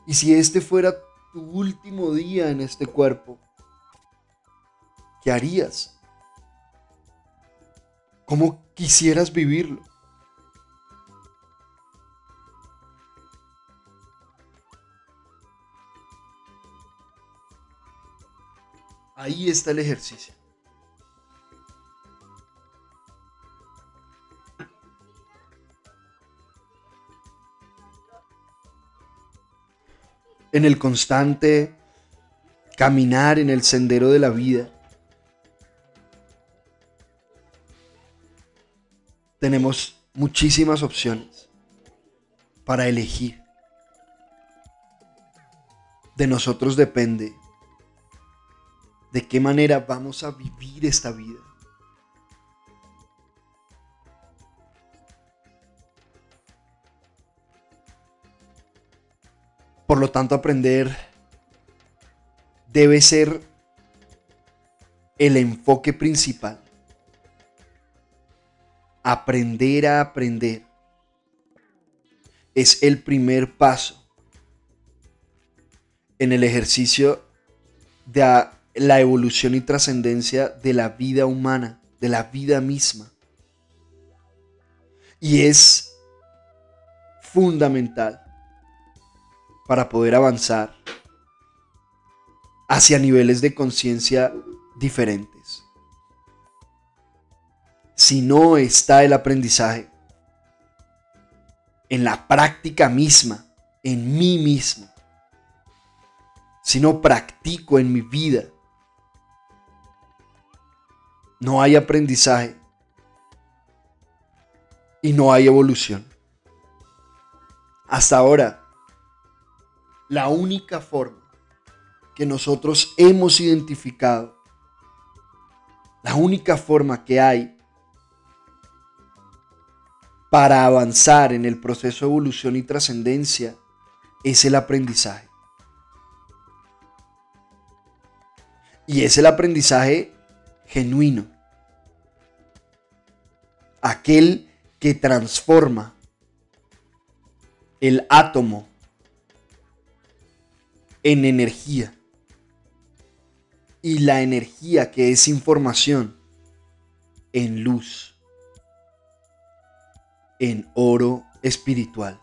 Y si este fuera tu último día en este cuerpo, ¿qué harías? ¿Cómo quisieras vivirlo? Ahí está el ejercicio. En el constante caminar en el sendero de la vida, tenemos muchísimas opciones para elegir. De nosotros depende de qué manera vamos a vivir esta vida. Por lo tanto, aprender debe ser el enfoque principal. Aprender a aprender es el primer paso en el ejercicio de la evolución y trascendencia de la vida humana, de la vida misma. Y es fundamental para poder avanzar hacia niveles de conciencia diferentes. Si no está el aprendizaje en la práctica misma, en mí mismo, si no practico en mi vida, no hay aprendizaje y no hay evolución. Hasta ahora, la única forma que nosotros hemos identificado, la única forma que hay para avanzar en el proceso de evolución y trascendencia es el aprendizaje. Y es el aprendizaje genuino. Aquel que transforma el átomo en energía. Y la energía que es información en luz. En oro espiritual.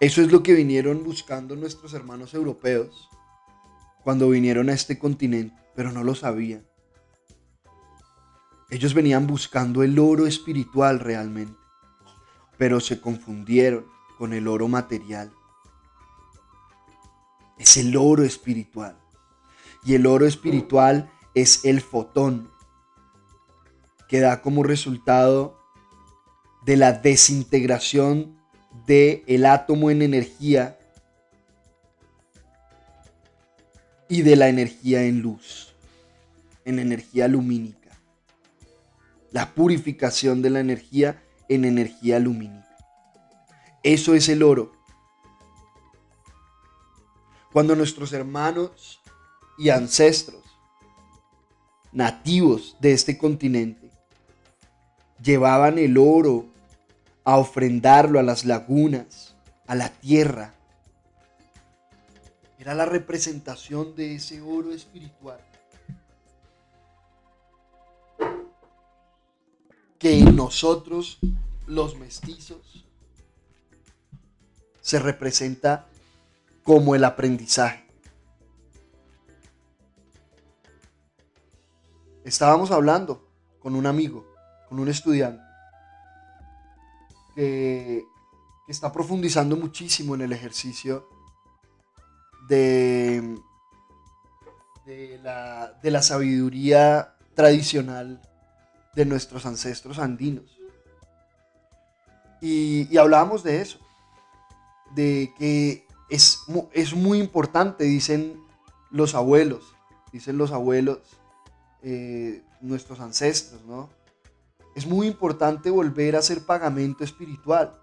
Eso es lo que vinieron buscando nuestros hermanos europeos cuando vinieron a este continente, pero no lo sabían. Ellos venían buscando el oro espiritual realmente, pero se confundieron con el oro material. Es el oro espiritual. Y el oro espiritual es el fotón que da como resultado de la desintegración del el átomo en energía y de la energía en luz, en energía lumínica. La purificación de la energía en energía lumínica. Eso es el oro. Cuando nuestros hermanos y ancestros nativos de este continente llevaban el oro a ofrendarlo a las lagunas, a la tierra, era la representación de ese oro espiritual. Que en nosotros, los mestizos, se representa como el aprendizaje. Estábamos hablando con un amigo, con un estudiante, que, está profundizando muchísimo en el ejercicio de, de, la, sabiduría tradicional de nuestros ancestros andinos. Y, hablábamos de eso, de que es, es, muy importante, dicen los abuelos, dicen los abuelos, eh, nuestros ancestros, ¿no? Es muy importante volver a hacer pagamento espiritual.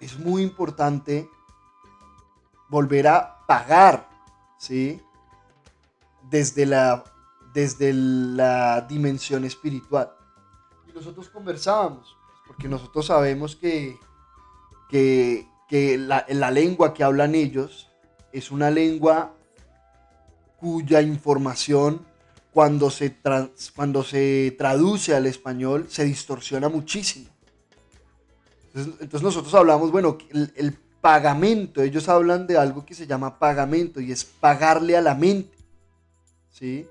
Es muy importante volver a pagar, ¿sí? Desde la, desde la dimensión espiritual. Y nosotros conversábamos, porque nosotros sabemos que, que, la, la lengua que hablan ellos es una lengua cuya información cuando se, cuando se traduce al español se distorsiona muchísimo. Entonces, nosotros hablamos, bueno, el, el, pagamento. Ellos hablan de algo que se llama pagamento y es pagarle a la mente. ¿Sí?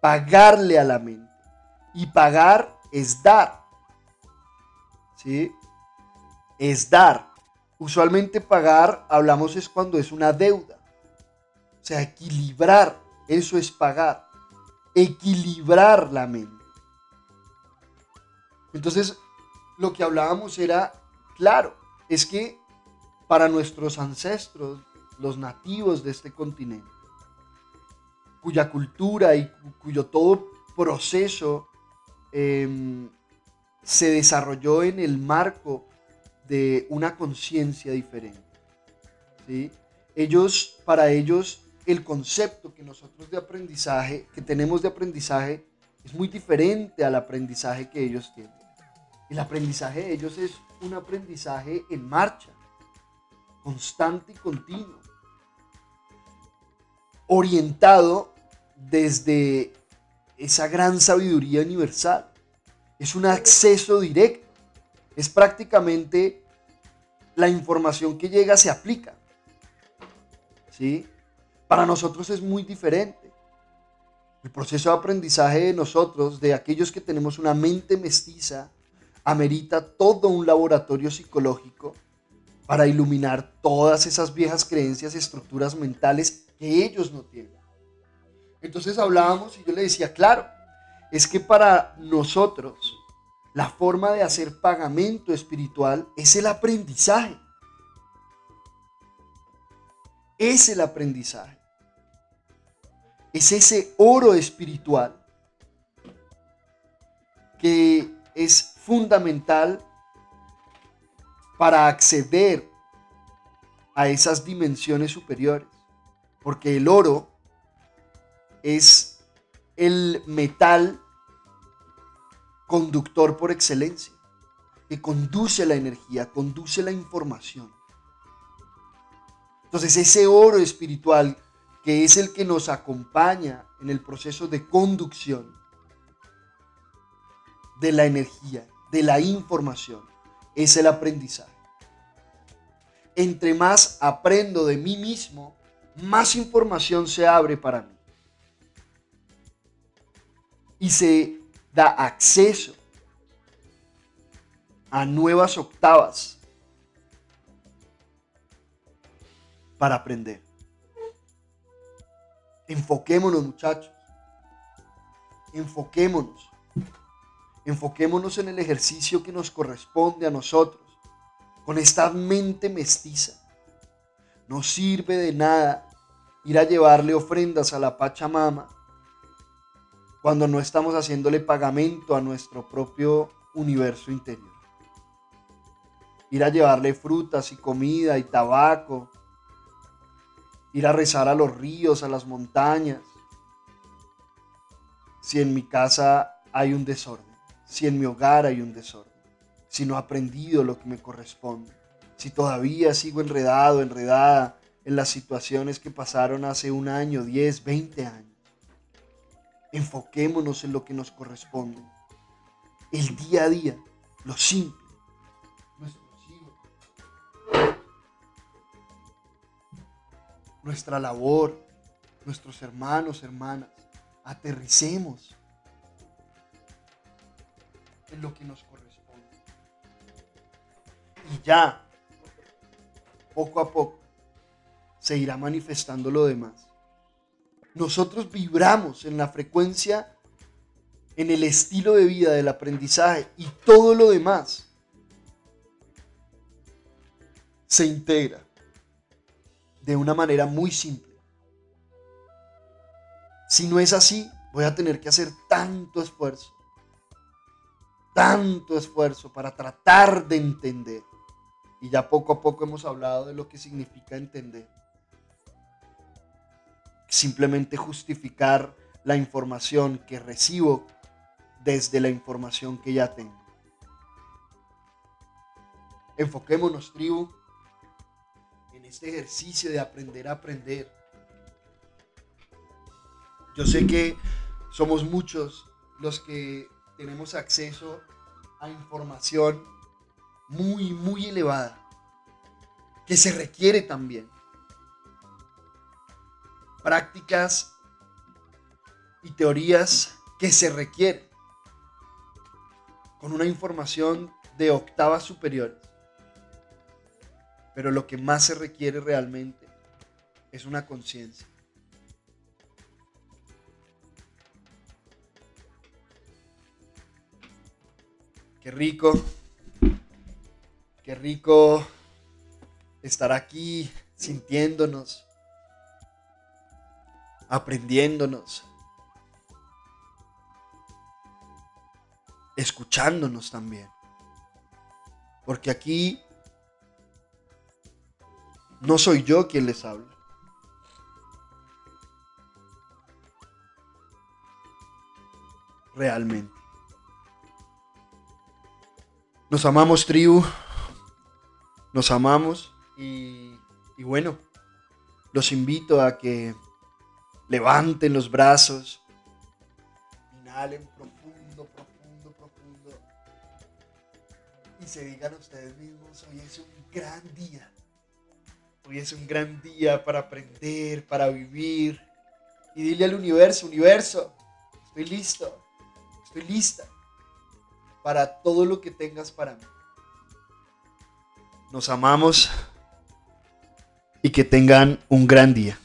Pagarle a la mente. Y pagar es dar. ¿Sí? Es dar. Usualmente pagar, hablamos es cuando es una deuda. O sea, equilibrar, eso es pagar. Equilibrar la mente. Entonces, lo que hablábamos era, claro, es que para nuestros ancestros, los nativos de este continente, cuya cultura y cuyo todo proceso em, se desarrolló en el marco de una conciencia diferente. Ellos, para ellos, el concepto que nosotros de aprendizaje, que tenemos de aprendizaje, es muy diferente al aprendizaje que ellos tienen. El aprendizaje de ellos es un aprendizaje en marcha constante y continuo, orientado desde esa gran sabiduría universal. Es un acceso directo. Es prácticamente la información que llega se aplica. ¿Sí? Para nosotros es muy diferente. El proceso de aprendizaje de nosotros, de aquellos que tenemos una mente mestiza, amerita todo un laboratorio psicológico para iluminar todas esas viejas creencias estructuras mentales que ellos no tienen. Entonces hablábamos y yo le decía, claro, es que para nosotros la forma de hacer pagamento espiritual es el aprendizaje. Es el aprendizaje. Es ese oro espiritual que es fundamental para acceder a esas dimensiones superiores. Porque el oro es el metal conductor por excelencia, que conduce la energía, conduce la información. Entonces ese oro espiritual, que es el que nos acompaña en el proceso de conducción de la energía, de la información, es el aprendizaje. Entre más aprendo de mí mismo, más información se abre para mí. Y se da acceso a nuevas octavas para aprender. Enfoquémonos muchachos. Enfoquémonos. Enfoquémonos en el ejercicio que nos corresponde a nosotros, con esta mente mestiza. No sirve de nada ir a llevarle ofrendas a la Pachamama cuando no estamos haciéndole pagamento a nuestro propio universo interior. Ir a llevarle frutas y comida y tabaco. Ir a rezar a los ríos, a las montañas. Si en mi casa hay un desorden, si en mi hogar hay un desorden, si no he aprendido lo que me corresponde, si todavía sigo enredado, enredada en las situaciones que pasaron hace un año, 10, 20 años Enfoquémonos en lo que nos corresponde. El día a día, lo simple. Nuestros hijos. Nuestra labor, nuestros hermanos, hermanas. Aterricemos en lo que nos corresponde. Y ya, poco a poco, se irá manifestando lo demás nosotros vibramos en la frecuencia, en el estilo de vida del aprendizaje y todo lo demás se integra de una manera muy simple. Si no es así, voy a tener que hacer tanto esfuerzo, tanto esfuerzo para tratar de entender. Y ya poco a poco hemos hablado de lo que significa entender simplemente justificar la información que recibo desde la información que ya tengo. Enfoquémonos, tribu, en este ejercicio de aprender a aprender. Yo sé que somos muchos los que tenemos acceso a información muy, muy elevada, que se requiere también prácticas y teorías que se requieren con una información de octavas superiores. Pero lo que más se requiere realmente es una conciencia. Qué rico, qué rico estar aquí sintiéndonos aprendiéndonos, escuchándonos también. Porque aquí no soy yo quien les habla. Realmente. Nos amamos, tribu. Nos amamos. Y, bueno, los invito a que levanten los brazos, inhalen profundo, profundo, profundo y se digan a ustedes mismos, hoy es un gran día. Hoy es un gran día para aprender, para vivir. Y dile al universo, universo, estoy listo, estoy lista para todo lo que tengas para mí. Nos amamos y que tengan un gran día.